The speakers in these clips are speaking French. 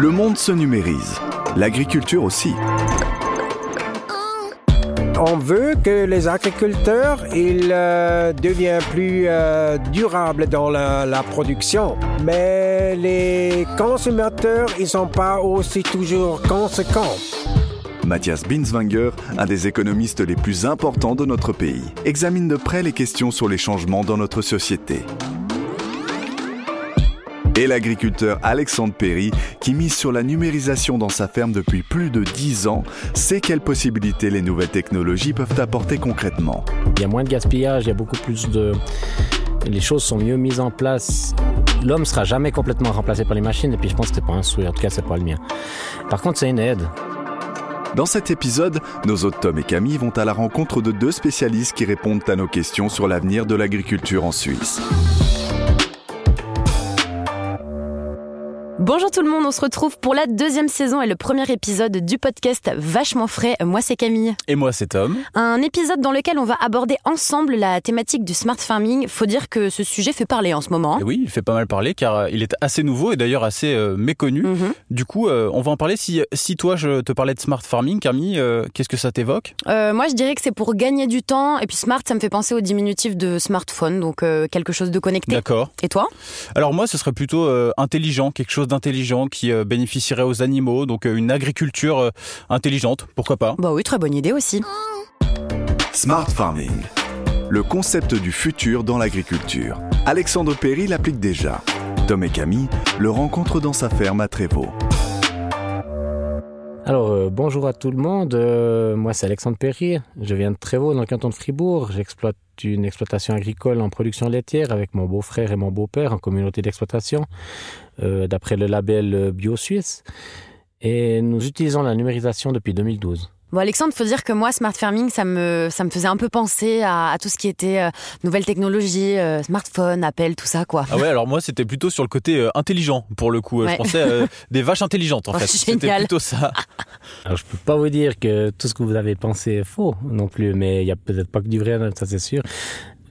Le monde se numérise, l'agriculture aussi. On veut que les agriculteurs ils euh, deviennent plus euh, durables dans la, la production, mais les consommateurs ils sont pas aussi toujours conséquents. Mathias Binswanger, un des économistes les plus importants de notre pays, examine de près les questions sur les changements dans notre société. Et l'agriculteur Alexandre Perry, qui mise sur la numérisation dans sa ferme depuis plus de 10 ans, sait quelles possibilités les nouvelles technologies peuvent apporter concrètement. Il y a moins de gaspillage, il y a beaucoup plus de... Les choses sont mieux mises en place. L'homme sera jamais complètement remplacé par les machines et puis je pense que c'est pas un souhait, en tout cas c'est pas le mien. Par contre c'est une aide. Dans cet épisode, nos hôtes Tom et Camille vont à la rencontre de deux spécialistes qui répondent à nos questions sur l'avenir de l'agriculture en Suisse. Bonjour tout le monde, on se retrouve pour la deuxième saison et le premier épisode du podcast Vachement frais. Moi c'est Camille. Et moi c'est Tom. Un épisode dans lequel on va aborder ensemble la thématique du smart farming. Faut dire que ce sujet fait parler en ce moment. Et oui, il fait pas mal parler car euh, il est assez nouveau et d'ailleurs assez euh, méconnu. Mhm. Du coup, euh, on va en parler. Si, si toi je te parlais de smart farming, Camille, euh, qu'est-ce que ça t'évoque? Moi je dirais que c'est pour gagner du temps et puis smart ça me fait penser au diminutif de smartphone, donc quelque chose de connecté. D'accord. Et toi? Alors moi, ce serait plutôt intelligent, quelque chose d'intelligent qui euh, bénéficierait aux animaux, donc euh, une agriculture euh, intelligente, pourquoi pas Bah oui, très bonne idée aussi. Smart Farming, le concept du futur dans l'agriculture. Alexandre Perry l'applique déjà. Tom et Camille le rencontrent dans sa ferme à Trévaux. Alors euh, bonjour à tout le monde, Euh, moi c'est Alexandre Perry, je viens de Trévaux dans le canton de Fribourg, j'exploite une exploitation agricole en production laitière avec mon beau-frère et mon beau-père en communauté d'exploitation euh, d'après le label euh, Bio Suisse et nous utilisons la numérisation depuis 2012. Bon Alexandre, faut dire que moi smart farming ça me ça me faisait un peu penser à, à tout ce qui était euh, nouvelles technologies, euh, smartphone, Apple, tout ça quoi. Ah ouais, alors moi c'était plutôt sur le côté euh, intelligent pour le coup. Ouais. Je pensais euh, des vaches intelligentes en Oh, fait. C'était plutôt ça. Alors je peux pas vous dire que tout ce que vous avez pensé est faux non plus, mais il y a peut-être pas que du vrai, ça c'est sûr.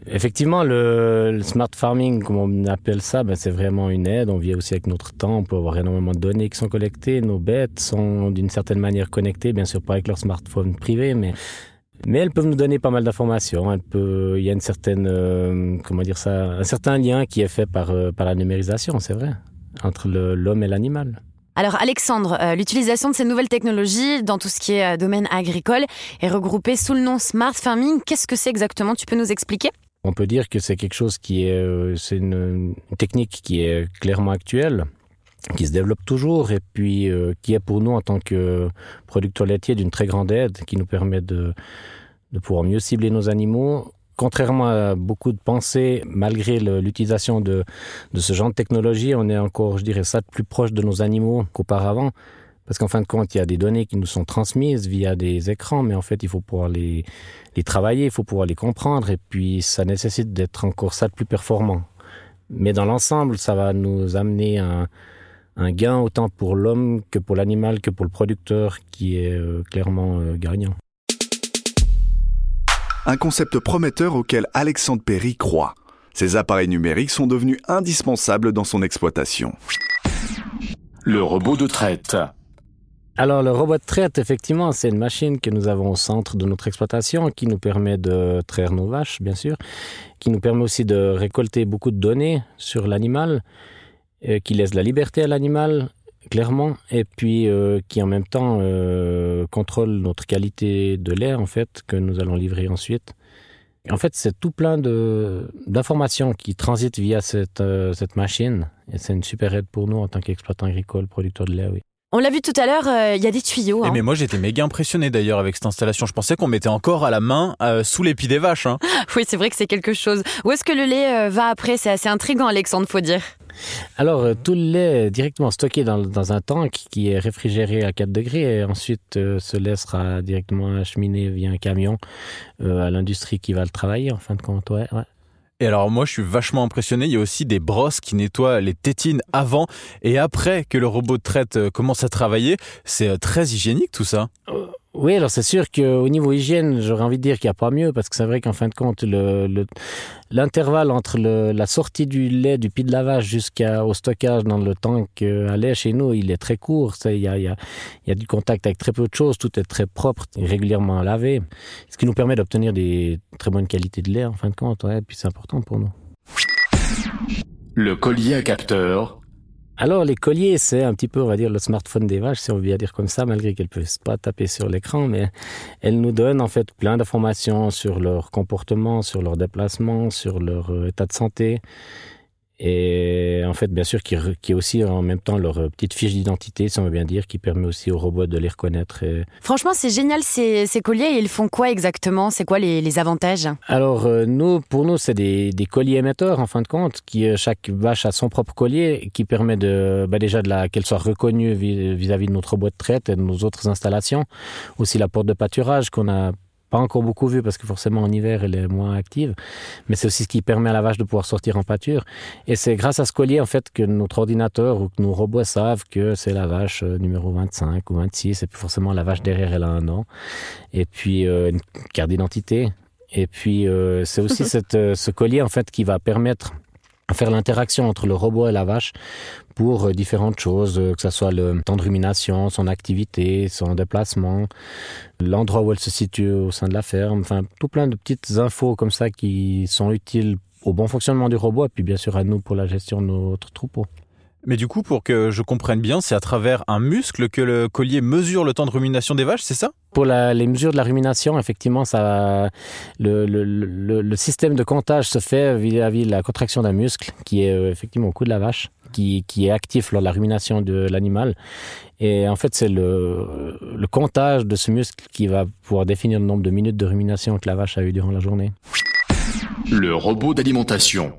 Effectivement, le, smart farming, comme on appelle ça, ben, c'est vraiment une aide. On vit aussi avec notre temps. On peut avoir énormément de données qui sont collectées. Nos bêtes sont d'une certaine manière connectées, bien sûr pas avec leur smartphone privé, mais mais elles peuvent nous donner pas mal d'informations. Il y a une certaine, euh, comment dire ça, un certain lien qui est fait par euh, par la numérisation, c'est vrai, entre l'homme et l'animal. Alors Alexandre, euh, l'utilisation de ces nouvelles technologies dans tout ce qui est domaine agricole est regroupée sous le nom smart farming. Qu'est-ce que c'est exactement? Tu peux nous expliquer? On peut dire que c'est quelque chose qui est, euh, c'est une, technique qui est clairement actuelle, qui se développe toujours et puis euh, qui est pour nous en tant que producteurs laitiers d'une très grande aide, qui nous permet de, pouvoir mieux cibler nos animaux. Contrairement à beaucoup de pensées, malgré l'utilisation de, de ce genre de technologie, on est encore, je dirais ça, plus proche de nos animaux qu'auparavant. Parce qu'en fin de compte, il y a des données qui nous sont transmises via des écrans, mais en fait, il faut pouvoir les, les travailler, il faut pouvoir les comprendre, et puis ça nécessite d'être encore ça de plus performant. Mais dans l'ensemble, ça va nous amener un, un gain autant pour l'homme que pour l'animal, que pour le producteur, qui est euh, clairement euh, gagnant. Un concept prometteur auquel Alexandre Perry croit. Ces appareils numériques sont devenus indispensables dans son exploitation. Le robot de traite. Alors le robot traite, effectivement, c'est une machine que nous avons au centre de notre exploitation qui nous permet de traire nos vaches, bien sûr, qui nous permet aussi de récolter beaucoup de données sur l'animal, euh, qui laisse la liberté à l'animal, clairement, et puis euh, qui en même temps euh, contrôle notre qualité de lait, en fait, que nous allons livrer ensuite. En fait, c'est tout plein d'informations qui transitent via cette, cette machine, et c'est une super aide pour nous en tant qu'exploitant agricole, producteur de lait, oui. On l'a vu tout à l'heure, euh, il y a des tuyaux. Et hein. mais moi j'étais méga impressionné d'ailleurs avec cette installation. Je pensais qu'on mettait encore à la main euh, sous l'épi des vaches. Hein. Oui, c'est vrai que c'est quelque chose. Où est-ce que le lait euh, va après? C'est assez intriguant, Alexandre, faut dire. Alors, euh, tout le lait est directement stocké dans, dans un tank qui est réfrigéré à 4 degrés et ensuite euh, ce lait sera directement acheminé via un camion euh, à l'industrie qui va le travailler en fin de compte. Ouais, ouais. Et alors moi je suis vachement impressionné, il y a aussi des brosses qui nettoient les tétines avant et après que le robot traite euh, commence à travailler. C'est euh, très hygiénique tout ça. Oui, alors c'est sûr qu'au niveau hygiène, j'aurais envie de dire qu'il n'y a pas mieux, parce que c'est vrai qu'en fin de compte, l'intervalle le, entre le, la sortie du lait du pied de lavage jusqu'au stockage dans le tank à lait chez nous, il est très court. Il y a, du contact avec très peu de choses, tout est très propre, régulièrement lavé, ce qui nous permet d'obtenir des très bonnes qualités de lait, en fin de compte, et puis c'est important pour nous. Le collier à capteur alors, les colliers, c'est un petit peu, on va dire, le smartphone des vaches, si on veut dire comme ça, malgré qu'elles ne peuvent pas taper sur l'écran, mais elles nous donnent en fait plein d'informations sur leur comportement, sur leur déplacement, sur leur euh, état de santé et en fait, bien sûr, qui, qui est aussi en même temps leur euh, petite fiche d'identité, si on veut bien dire, qui permet aussi aux robots de les reconnaître. Et... Franchement, c'est génial ces, ces colliers. Ils font quoi exactement? C'est quoi les, les, avantages? Alors, euh, nous, pour nous, c'est des, des, colliers émetteurs, en fin de compte, qui euh, chaque vache a son propre collier, qui permet de, bah déjà de la qu'elle soit reconnue vis-à-vis -vis de notre robot de traite et de nos autres installations. Aussi la porte de pâturage qu'on a pas encore beaucoup vu parce que forcément en hiver elle est moins active, mais c'est aussi ce qui permet à la vache de pouvoir sortir en pâture. Et c'est grâce à ce collier en fait que notre ordinateur ou que nos robots savent que c'est la vache euh, numéro 25 ou 26 et puis forcément la vache derrière elle a un an et puis euh, une carte d'identité. Et puis euh, c'est aussi cette, ce collier en fait qui va permettre faire l'interaction entre le robot et la vache pour euh, différentes choses, euh, que ce soit le temps de rumination, son activité, son déplacement, l'endroit où elle se situe au sein de la ferme, enfin tout plein de petites infos comme ça qui sont utiles au bon fonctionnement du robot et puis bien sûr à nous pour la gestion de notre troupeau. Mais du coup, pour que je comprenne bien, c'est à travers un muscle que le collier mesure le temps de rumination des vaches, c'est ça? Pour la, les mesures de la rumination, effectivement, ça, le, le, le, le système de comptage se fait vis-à-vis de la contraction d'un muscle qui est euh, effectivement au cou de la vache, qui, qui est actif lors de la rumination de l'animal. Et en fait, c'est le, le comptage de ce muscle qui va pouvoir définir le nombre de minutes de rumination que la vache a eu durant la journée. Le robot d'alimentation.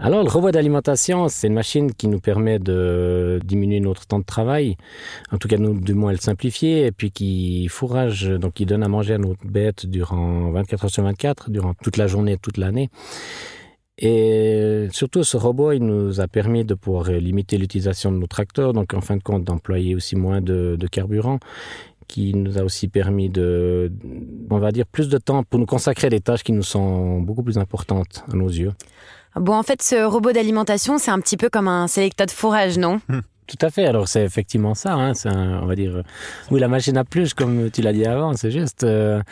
Alors, le robot d'alimentation, c'est une machine qui nous permet de diminuer notre temps de travail, en tout cas, nous, du moins, le simplifier, et puis qui fourrage, donc qui donne à manger à nos bêtes durant 24 heures sur 24, durant toute la journée, toute l'année. Et surtout, ce robot, il nous a permis de pouvoir limiter l'utilisation de nos tracteurs, donc en fin de compte, d'employer aussi moins de, de carburant qui nous a aussi permis de, on va dire, plus de temps pour nous consacrer à des tâches qui nous sont beaucoup plus importantes à nos yeux. Bon, en fait, ce robot d'alimentation, c'est un petit peu comme un sélecteur de fourrage, non? Mmh. Tout à fait. Alors, c'est effectivement ça. Hein. C'est on va dire, oui, la machine à plus, comme tu l'as dit avant, c'est juste. Euh,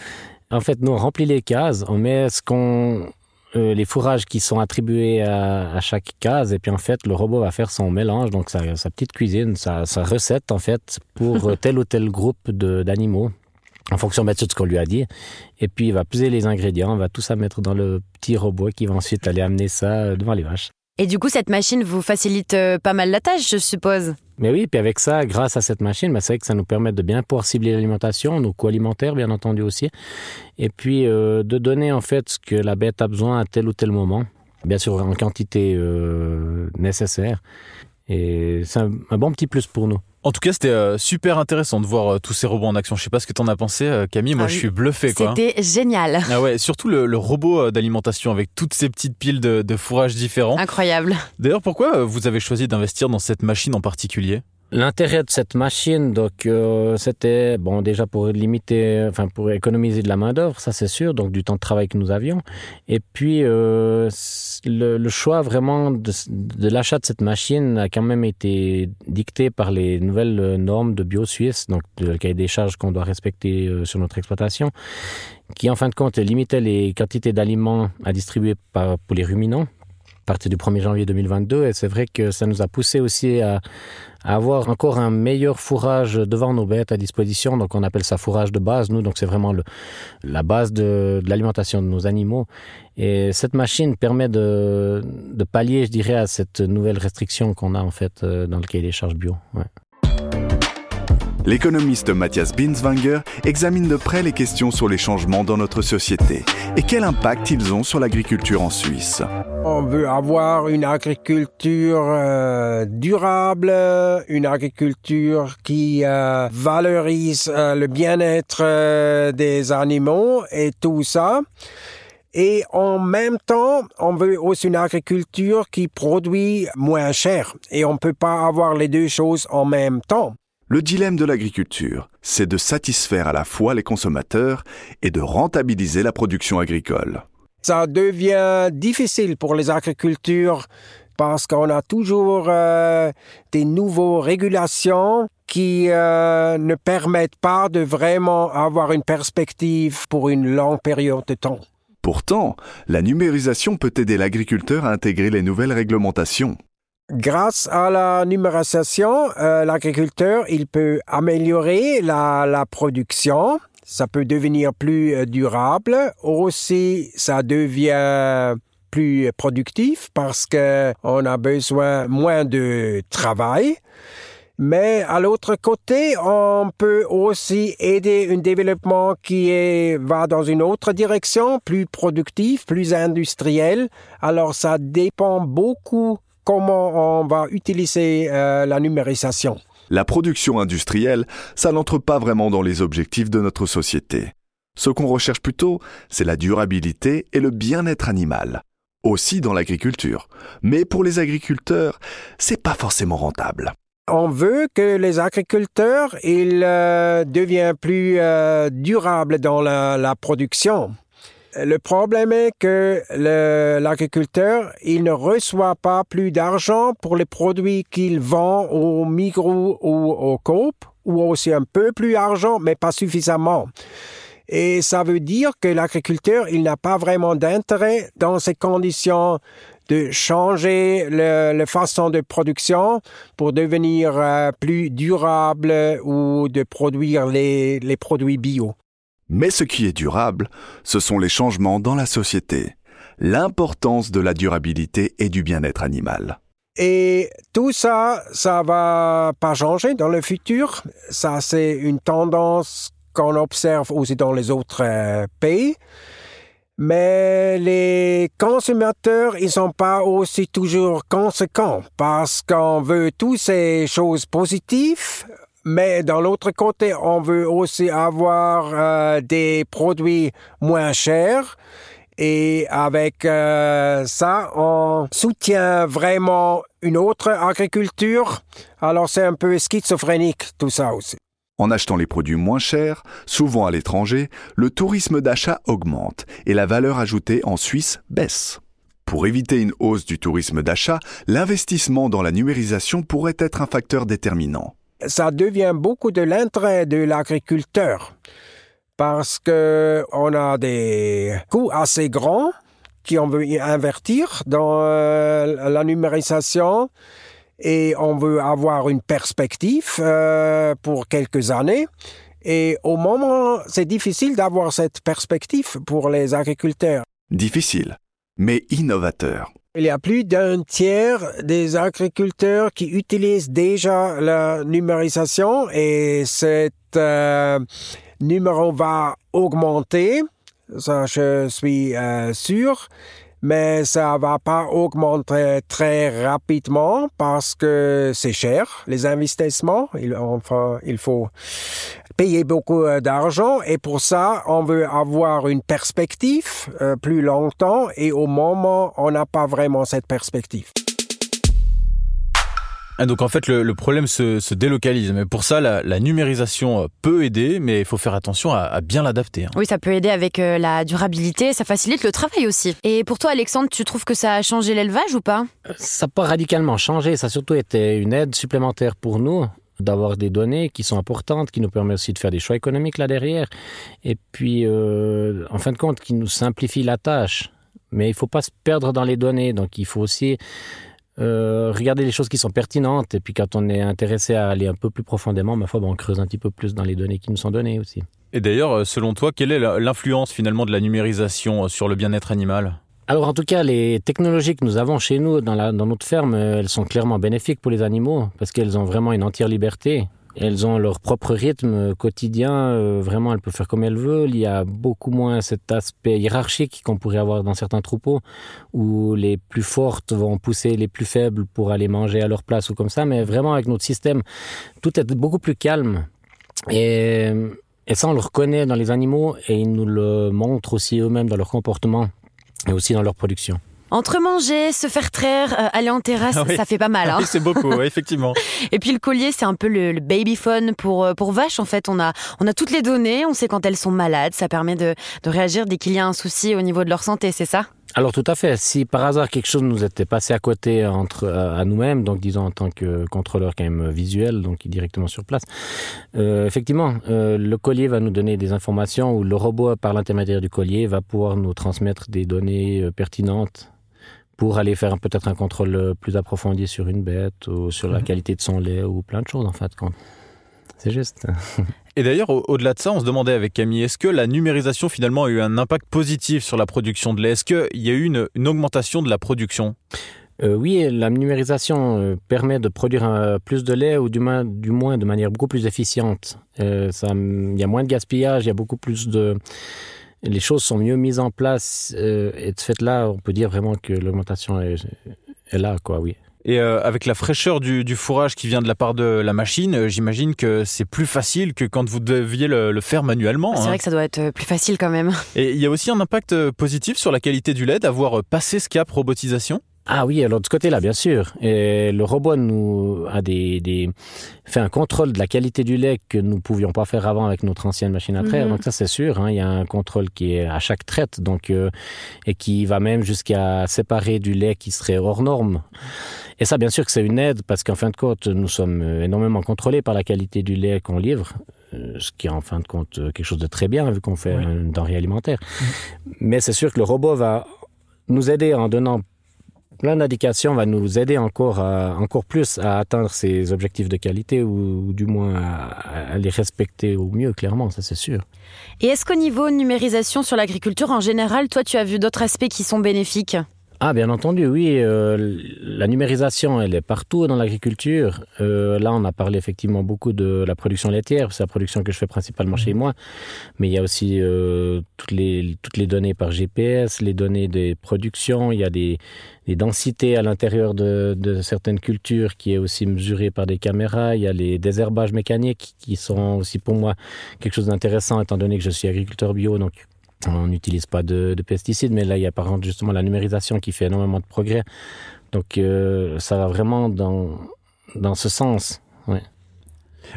en fait, nous, on remplit les cases, on met ce qu'on. Euh, les fourrages qui sont attribués à, à, chaque case et puis en fait le robot va faire son mélange donc sa, sa petite cuisine sa, sa recette en fait pour tel ou tel groupe d'animaux en fonction de ce qu'on lui a dit. Et puis, il va peser les ingrédients, on va tout ça mettre dans le petit robot qui va ensuite aller amener ça devant les vaches. Et du coup, cette machine vous facilite euh, pas mal la tâche, je suppose Mais oui, puis avec ça, grâce à cette machine, bah, c'est vrai que ça nous permet de bien pouvoir cibler l'alimentation, nos co-alimentaires, bien entendu aussi, et puis euh, de donner en fait ce que la bête a besoin à tel ou tel moment, bien sûr en quantité euh, nécessaire. Et c'est un, un bon petit plus pour nous. En tout cas, c'était euh, super intéressant de voir euh, tous ces robots en action. Je sais pas ce que t'en as pensé, euh, Camille. Moi, ah oui. je suis bluffé, quoi. C'était génial. Ah ouais, surtout le, le robot d'alimentation avec toutes ces petites piles de, de fourrage différents. Incroyable. D'ailleurs, pourquoi vous avez choisi d'investir dans cette machine en particulier? L'intérêt de cette machine, donc, euh, c'était bon déjà pour limiter, enfin pour économiser de la main d'œuvre, ça c'est sûr, donc du temps de travail que nous avions. Et puis euh, le, le, choix vraiment de, de l'achat de cette machine a quand même été dicté par les nouvelles normes de bio suisse, donc le cahier des charges qu'on doit respecter euh, sur notre exploitation, qui en fin de compte limitait les quantités d'aliments à distribuer par, pour les ruminants partir du 1er janvier 2022 et c'est vrai que ça nous a poussé aussi à, avoir encore un meilleur fourrage devant nos bêtes à disposition. Donc on appelle ça fourrage de base nous. Donc c'est vraiment le, la base de, de l'alimentation de nos animaux. Et cette machine permet de, de pallier je dirais à cette nouvelle restriction qu'on a en fait euh, dans le cahier des charges bio. Ouais. L'économiste Mathias Binswanger examine de près les questions sur les changements dans notre société et quel impact ils ont sur l'agriculture en Suisse. On veut avoir une agriculture euh, durable, une agriculture qui euh, valorise euh, le bien-être des animaux et tout ça. Et en même temps, on veut aussi une agriculture qui produit moins cher. Et on ne peut pas avoir les deux choses en même temps. Le dilemme de l'agriculture, c'est de satisfaire à la fois les consommateurs et de rentabiliser la production agricole. Ça devient difficile pour les agricultures parce qu'on a toujours euh, des nouvelles régulations qui euh, ne permettent pas de vraiment avoir une perspective pour une longue période de temps. Pourtant, la numérisation peut aider l'agriculteur à intégrer les nouvelles réglementations. Grâce à la numérisation, euh, l'agriculteur il peut améliorer la, la, production, ça peut devenir plus euh, durable, aussi ça devient plus productif parce que on a besoin moins de travail. Mais à l'autre côté, on peut aussi aider un développement qui est, va dans une autre direction, plus productif, plus industriel. Alors ça dépend beaucoup comment on va utiliser euh, la numérisation. La production industrielle, ça n'entre pas vraiment dans les objectifs de notre société. Ce qu'on recherche plutôt, c'est la durabilité et le bien-être animal. Aussi dans l'agriculture. Mais pour les agriculteurs, c'est pas forcément rentable. On veut que les agriculteurs ils euh, deviennent plus euh, durables dans la, la production. Le problème est que l'agriculteur, il ne reçoit pas plus d'argent pour les produits qu'il vend au Migros ou au Coop, ou aussi un peu plus d'argent, mais pas suffisamment. Et ça veut dire que l'agriculteur, il n'a pas vraiment d'intérêt dans ces conditions de changer la façon de production pour devenir euh, plus durable ou de produire les, les produits bio. Mais ce qui est durable, ce sont les changements dans la société, l'importance de la durabilité et du bien-être animal. Et tout ça, ça va pas changer dans le futur? Ça, c'est une tendance qu'on observe aussi dans les autres euh, pays. Mais les consommateurs, ils sont pas aussi toujours conséquents parce qu'on veut toutes ces choses positives, mais dans l'autre côté, on veut aussi avoir euh, des produits moins chers. Et avec euh, ça, on soutient vraiment une autre agriculture. Alors c'est un peu schizophrénique tout ça aussi. En achetant les produits moins chers, souvent à l'étranger, le tourisme d'achat augmente et la valeur ajoutée en Suisse baisse. Pour éviter une hausse du tourisme d'achat, l'investissement dans la numérisation pourrait être un facteur déterminant ça devient beaucoup de l'intérêt de l'agriculteur parce que on a des coûts assez grands qui on veut invertir dans euh, la numérisation et on veut avoir une perspective euh, pour quelques années. Et au moment, c'est difficile d'avoir cette perspective pour les agriculteurs. Difficile, mais innovateur. Il y a plus d'un tiers des agriculteurs qui utilisent déjà la numérisation et cet euh, numéro va augmenter. Ça, je suis euh, sûr mais ça va pas augmenter très rapidement parce que c'est cher, les investissements. Il, enfin, il faut payer beaucoup euh, d'argent et pour ça, on veut avoir une perspective euh, plus longtemps et au moment, on n'a pas vraiment cette perspective. Ah, donc en fait, le, le problème se, se, délocalise. Mais pour ça, la, la, numérisation euh, peut aider, mais il faut faire attention à, à bien l'adapter. Hein. Oui, ça peut aider avec euh, la durabilité, ça facilite le travail aussi. Et pour toi, Alexandre, tu trouves que ça a changé l'élevage ou pas? Ça n'a pas radicalement changé, ça a surtout été une aide supplémentaire pour nous d'avoir des données qui sont importantes, qui nous permettent aussi de faire des choix économiques là derrière, et puis euh, en fin de compte qui nous simplifie la tâche. Mais il ne faut pas se perdre dans les données, donc il faut aussi euh, regarder les choses qui sont pertinentes et puis quand on est intéressé à aller un peu plus profondément, ma foi, ben on creuse un petit peu plus dans les données qui nous sont données aussi. Et d'ailleurs, euh, selon toi, quelle est l'influence finalement de la numérisation euh, sur le bien-être animal? Alors en tout cas, les technologies que nous avons chez nous dans, la, dans notre ferme, elles sont clairement bénéfiques pour les animaux parce qu'elles ont vraiment une entière liberté. Elles ont leur propre rythme quotidien, euh, vraiment elles peuvent faire comme elles veulent. Il y a beaucoup moins cet aspect hiérarchique qu'on pourrait avoir dans certains troupeaux, où les plus fortes vont pousser les plus faibles pour aller manger à leur place ou comme ça. Mais vraiment avec notre système, tout est beaucoup plus calme. Et ça, on le reconnaît dans les animaux et ils nous le montrent aussi eux-mêmes dans leur comportement et aussi dans leur production. Entre manger, se faire traire, euh, aller en terrasse, Ah oui. ça fait pas mal. Hein. Oui, c'est beaucoup, effectivement. Et puis le collier, c'est un peu le, le babyphone pour euh, pour vaches. En fait, on a on a toutes les données, on sait quand elles sont malades. Ça permet de, de réagir dès qu'il y a un souci au niveau de leur santé, c'est ça? Alors tout à fait. Si par hasard quelque chose nous était passé à côté entre euh, à nous-mêmes, donc disons en tant que contrôleur quand même visuel, donc directement sur place, euh, effectivement, euh, le collier va nous donner des informations ou le robot par l'intermédiaire du collier va pouvoir nous transmettre des données euh, pertinentes pour aller faire peut-être un contrôle euh, plus approfondi sur une bête ou sur la Mhm. qualité de son lait ou plein de choses en fait. quand- C'est juste. Et d'ailleurs, au- au-delà de ça, on se demandait avec Camille, est-ce que la numérisation finalement a eu un impact positif sur la production de lait? Est-ce qu'il y a eu une, une augmentation de la production? Euh, oui, la numérisation euh, permet de produire plus de lait ou du, moins- du moins de manière beaucoup plus efficiente. Euh, Il y a moins de gaspillage, il y a beaucoup plus de... Les choses sont mieux mises en place euh, et de ce fait-là, on peut dire vraiment que l'augmentation est, est là, quoi, oui. Et euh, avec la fraîcheur du, du fourrage qui vient de la part de la machine, euh, j'imagine que c'est plus facile que quand vous deviez le, le faire manuellement. C'est hein. vrai que ça doit être plus facile quand même. Et il y a aussi un impact positif sur la qualité du lait d'avoir passé ce cap robotisation? Ah oui, alors de ce côté-là, bien sûr. Et le robot nous a des, des, fait un contrôle de la qualité du lait que nous pouvions pas faire avant avec notre ancienne machine à traire. Mhm. Donc ça, c'est sûr. hein, il y a un contrôle qui est à chaque traite, donc euh, et qui va même jusqu'à séparer du lait qui serait hors norme. Et ça, bien sûr, que c'est une aide parce qu'en fin de compte, nous sommes euh, énormément contrôlés par la qualité du lait qu'on livre. euh, Ce qui est en fin de compte euh, quelque chose de très bien vu qu'on fait Oui. une denrée alimentaire. Mais c'est sûr que le robot va nous aider en donnant plein d'indications va nous aider encore, encore plus à atteindre ces objectifs de qualité ou, ou du moins à, à les respecter au mieux, clairement, ça c'est sûr. Et est-ce qu'au niveau numérisation sur l'agriculture en général, toi tu as vu d'autres aspects qui sont bénéfiques? Ah, bien entendu, oui. euh, la numérisation, elle est partout dans l'agriculture. Euh, là, on a parlé effectivement beaucoup de la production laitière. C'est la production que je fais principalement chez moi. Mais il y a aussi euh, toutes, les, toutes les données par GPS, les données des productions. Il y a des, des densités à l'intérieur de, de certaines cultures qui est aussi mesurée par des caméras. Il y a les désherbages mécaniques qui sont aussi pour moi quelque chose d'intéressant étant donné que je suis agriculteur bio. Donc, on n'utilise pas de, de, pesticides, mais là, il y a par contre justement la numérisation qui fait énormément de progrès. Donc, euh, ça va vraiment dans, dans ce sens.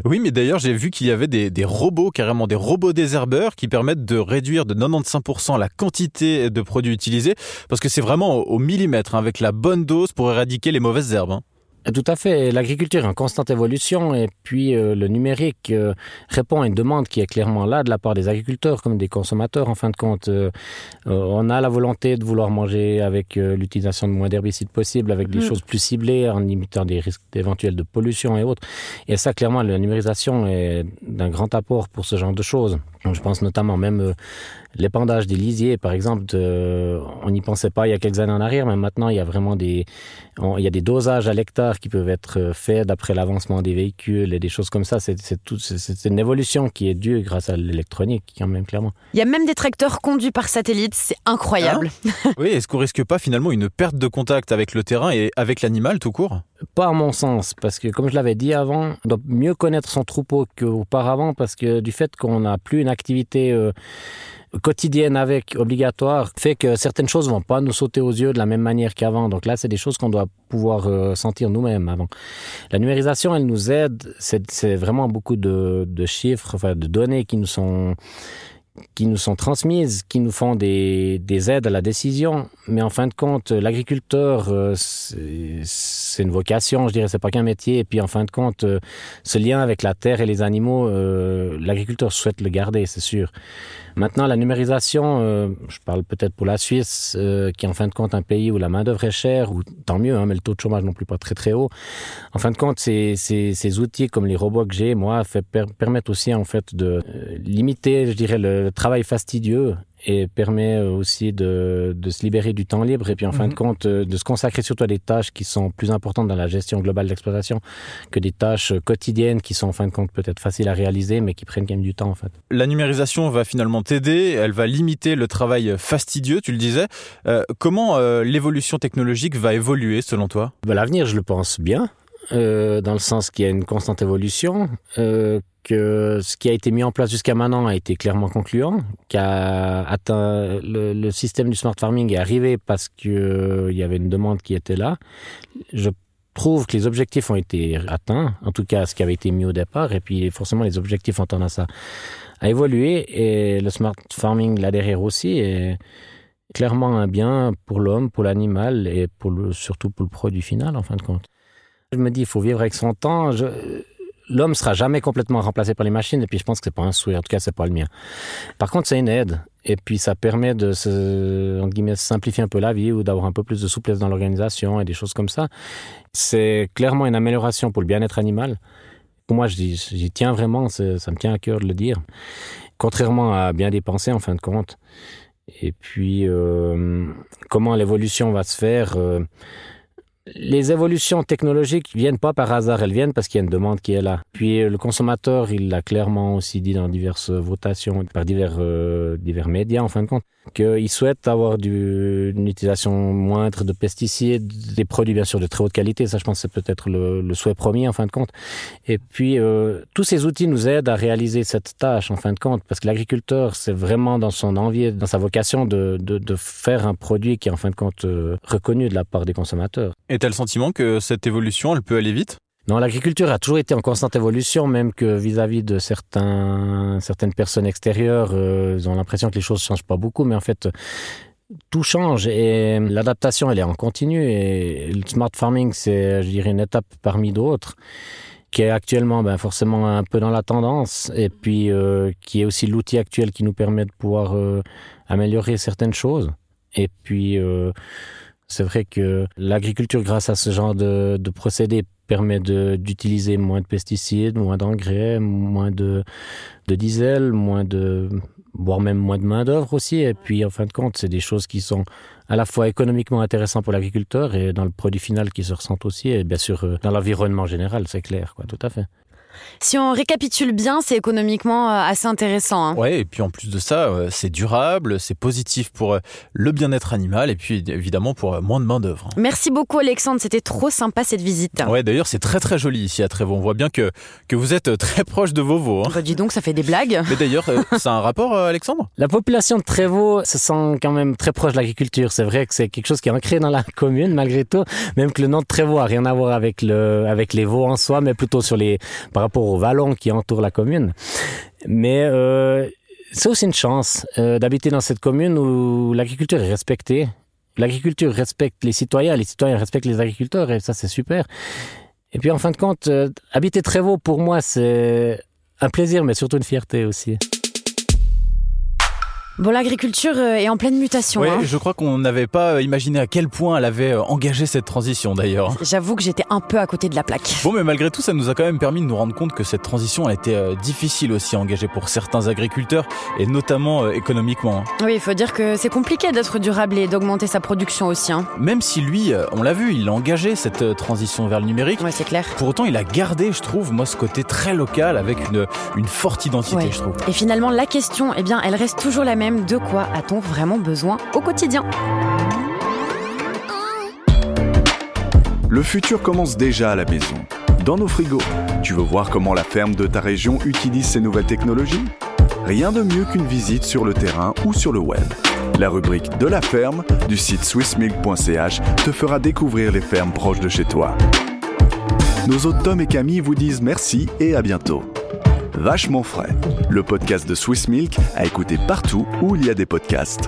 Oui, mais d'ailleurs, j'ai vu qu'il y avait des, des, robots, carrément des robots désherbeurs, qui permettent de réduire de 95% la quantité de produits utilisés, parce que c'est vraiment au, au millimètre, hein, avec la bonne dose pour éradiquer les mauvaises herbes. Hein. Tout à fait. L'agriculture est en constante évolution et puis euh, le numérique euh, répond à une demande qui est clairement là de la part des agriculteurs comme des consommateurs. En fin de compte, euh, on a la volonté de vouloir manger avec l'utilisation de moins d'herbicides possible, avec des mmh. choses plus ciblées, en limitant des risques éventuels de pollution et autres. Et ça, clairement, la numérisation est d'un grand apport pour ce genre de choses. Donc, je pense notamment même euh, l'épandage des lisiers, par exemple, de, on n'y pensait pas il y a quelques années en arrière, mais maintenant il y a vraiment des, on, il y a des dosages à l'hectare qui peuvent être faits d'après l'avancement des véhicules et des choses comme ça. C'est, c'est, tout, c'est, c'est une évolution qui est due grâce à l'électronique, quand même clairement. Il y a même des tracteurs conduits par satellite, c'est incroyable. Hein oui, est-ce qu'on risque pas finalement une perte de contact avec le terrain et avec l'animal tout court? Pas à mon sens, parce que comme je l'avais dit avant, on mieux connaître son troupeau qu'auparavant, parce que du fait qu'on n'a plus une activité euh, quotidienne avec obligatoire fait que certaines choses vont pas nous sauter aux yeux de la même manière qu'avant. Donc là, c'est des choses qu'on doit pouvoir euh, sentir nous-mêmes avant. La numérisation, elle nous aide. C'est, c'est vraiment beaucoup de, de chiffres, enfin de données qui nous sont qui nous sont transmises, qui nous font des, des aides à la décision. Mais en fin de compte, l'agriculteur, euh, c'est, une vocation, je dirais, c'est pas qu'un métier. Et puis en fin de compte, euh, ce lien avec la terre et les animaux, euh, l'agriculteur souhaite le garder, c'est sûr. Maintenant, la numérisation, je parle peut-être pour la Suisse, qui est en fin de compte un pays où la main-d'œuvre est chère, ou tant mieux, hein, mais le taux de chômage non plus pas très très haut. En fin de compte, ces, ces, ces outils comme les robots que j'ai, moi, permettent aussi en fait de limiter, je dirais, le, le travail fastidieux et permet aussi de, de se libérer du temps libre et puis en fin de compte de se consacrer surtout à des tâches qui sont plus importantes dans la gestion globale de l'exploitation que des tâches quotidiennes qui sont en fin de compte peut-être faciles à réaliser mais qui prennent quand même du temps en fait. La numérisation va finalement t'aider, elle va limiter le travail fastidieux, tu le disais. Euh, comment euh, l'évolution technologique va évoluer selon toi? Ben, L'avenir, je le pense bien. Euh, dans le sens qu'il y a une constante évolution, euh, que ce qui a été mis en place jusqu'à maintenant a été clairement concluant, qu'a atteint le, système du smart farming est arrivé parce qu'il euh, y avait une demande qui était là. Je trouve que les objectifs ont été atteints, en tout cas ce qui avait été mis au départ, et puis forcément les objectifs ont tendance à, à évoluer, et le smart farming là derrière aussi est clairement un bien pour l'homme, pour l'animal et pour le, surtout pour le produit final en fin de compte. Je me dis, il faut vivre avec son temps. Je... L'homme sera jamais complètement remplacé par les machines, et puis je pense que c'est pas un souhait. En tout cas, c'est pas le mien. Par contre, c'est une aide, et puis ça permet de se, simplifier un peu la vie ou d'avoir un peu plus de souplesse dans l'organisation et des choses comme ça. C'est clairement une amélioration pour le bien-être animal. Pour moi, j'y tiens vraiment. Ça me tient à cœur de le dire. Contrairement à bien dépenser, en fin de compte. Et puis, euh, comment l'évolution va se faire euh, les évolutions technologiques viennent pas par hasard, elles viennent parce qu'il y a une demande qui est là. Puis le consommateur, il l'a clairement aussi dit dans diverses votations, par divers, euh, divers médias en fin de compte, qu'il souhaite avoir du, une utilisation moindre de pesticides, des produits bien sûr de très haute qualité, ça je pense c'est peut-être le, le, souhait premier en fin de compte. Et puis euh, tous ces outils nous aident à réaliser cette tâche en fin de compte, parce que l'agriculteur c'est vraiment dans son envie, dans sa vocation de, de, de, faire un produit qui est en fin de compte euh, reconnu de la part des consommateurs. Tu as le sentiment que cette évolution, elle peut aller vite? Non, l'agriculture a toujours été en constante évolution, même que vis-à-vis -vis de certains, certaines personnes extérieures, euh, ils ont l'impression que les choses changent pas beaucoup, mais en fait, tout change et l'adaptation, elle est en continu et le smart farming, c'est, je dirais, une étape parmi d'autres qui est actuellement ben, forcément un peu dans la tendance et puis euh, qui est aussi l'outil actuel qui nous permet de pouvoir euh, améliorer certaines choses. Et puis, euh, c'est vrai que l'agriculture, grâce à ce genre de, de procédés, permet d'utiliser moins de pesticides, moins d'engrais, moins de, diesel, moins de voire même moins de main d'œuvre aussi. Et puis, en fin de compte, c'est des choses qui sont à la fois économiquement intéressantes pour l'agriculteur et dans le produit final qui se ressentent aussi, et bien sûr euh, dans l'environnement général, c'est clair, quoi, tout à fait. Si on récapitule bien, c'est économiquement euh, assez intéressant. Hein. Ouais, et puis en plus de ça, euh, c'est durable, c'est positif pour euh, le bien-être animal et puis évidemment pour moins de main d'œuvre. Hein. Merci beaucoup Alexandre, c'était trop sympa cette visite. Ouais, d'ailleurs c'est très très joli ici à Trévaux. On voit bien que que vous êtes très proche de Vauvaux. Hein. Bah, dis donc, ça fait des blagues. Mais d'ailleurs, c'est un rapport, Alexandre? La population de Trévaux se sent quand même très proche de l'agriculture. C'est vrai que c'est quelque chose qui est ancré dans la commune malgré tout, même que le nom de Trévaux a rien à voir avec le avec les veaux en soi, mais plutôt sur les par rapport aux vallons qui entourent la commune. Mais euh, c'est aussi une chance euh, d'habiter dans cette commune où l'agriculture est respectée. L'agriculture respecte les citoyens, les citoyens respectent les agriculteurs et ça c'est super. Et puis en fin de compte, euh, habiter Trévaux pour moi c'est un plaisir mais surtout une fierté aussi. Bon, l'agriculture euh, est en pleine mutation. Oui, hein. je crois qu'on n'avait pas euh, imaginé à quel point elle avait euh, engagé cette transition d'ailleurs. J'avoue que j'étais un peu à côté de la plaque. Bon, mais malgré tout, ça nous a quand même permis de nous rendre compte que cette transition a été difficile aussi à engager pour certains agriculteurs et notamment économiquement. Hein. Oui, il faut dire que c'est compliqué d'être durable et d'augmenter sa production aussi. Hein. Même si lui, on l'a vu, il a engagé cette transition vers le numérique. Ouais, c'est clair. Pour autant, il a gardé, je trouve, moi, ce côté très local avec une, une forte identité, Ouais. je trouve. Et finalement, la question, eh bien, elle reste toujours la De quoi a-t-on vraiment besoin au quotidien Le futur commence déjà à la maison, dans nos frigos. Tu veux voir comment la ferme de ta région utilise ces nouvelles technologies? Rien de mieux qu'une visite sur le terrain ou sur le web. La rubrique de la ferme du site swissmilk.ch te fera découvrir les fermes proches de chez toi. Nos hôtes Tom et Camille vous disent merci et à bientôt. Vachement frais, le podcast de Swiss Milk à écouter partout où il y a des podcasts.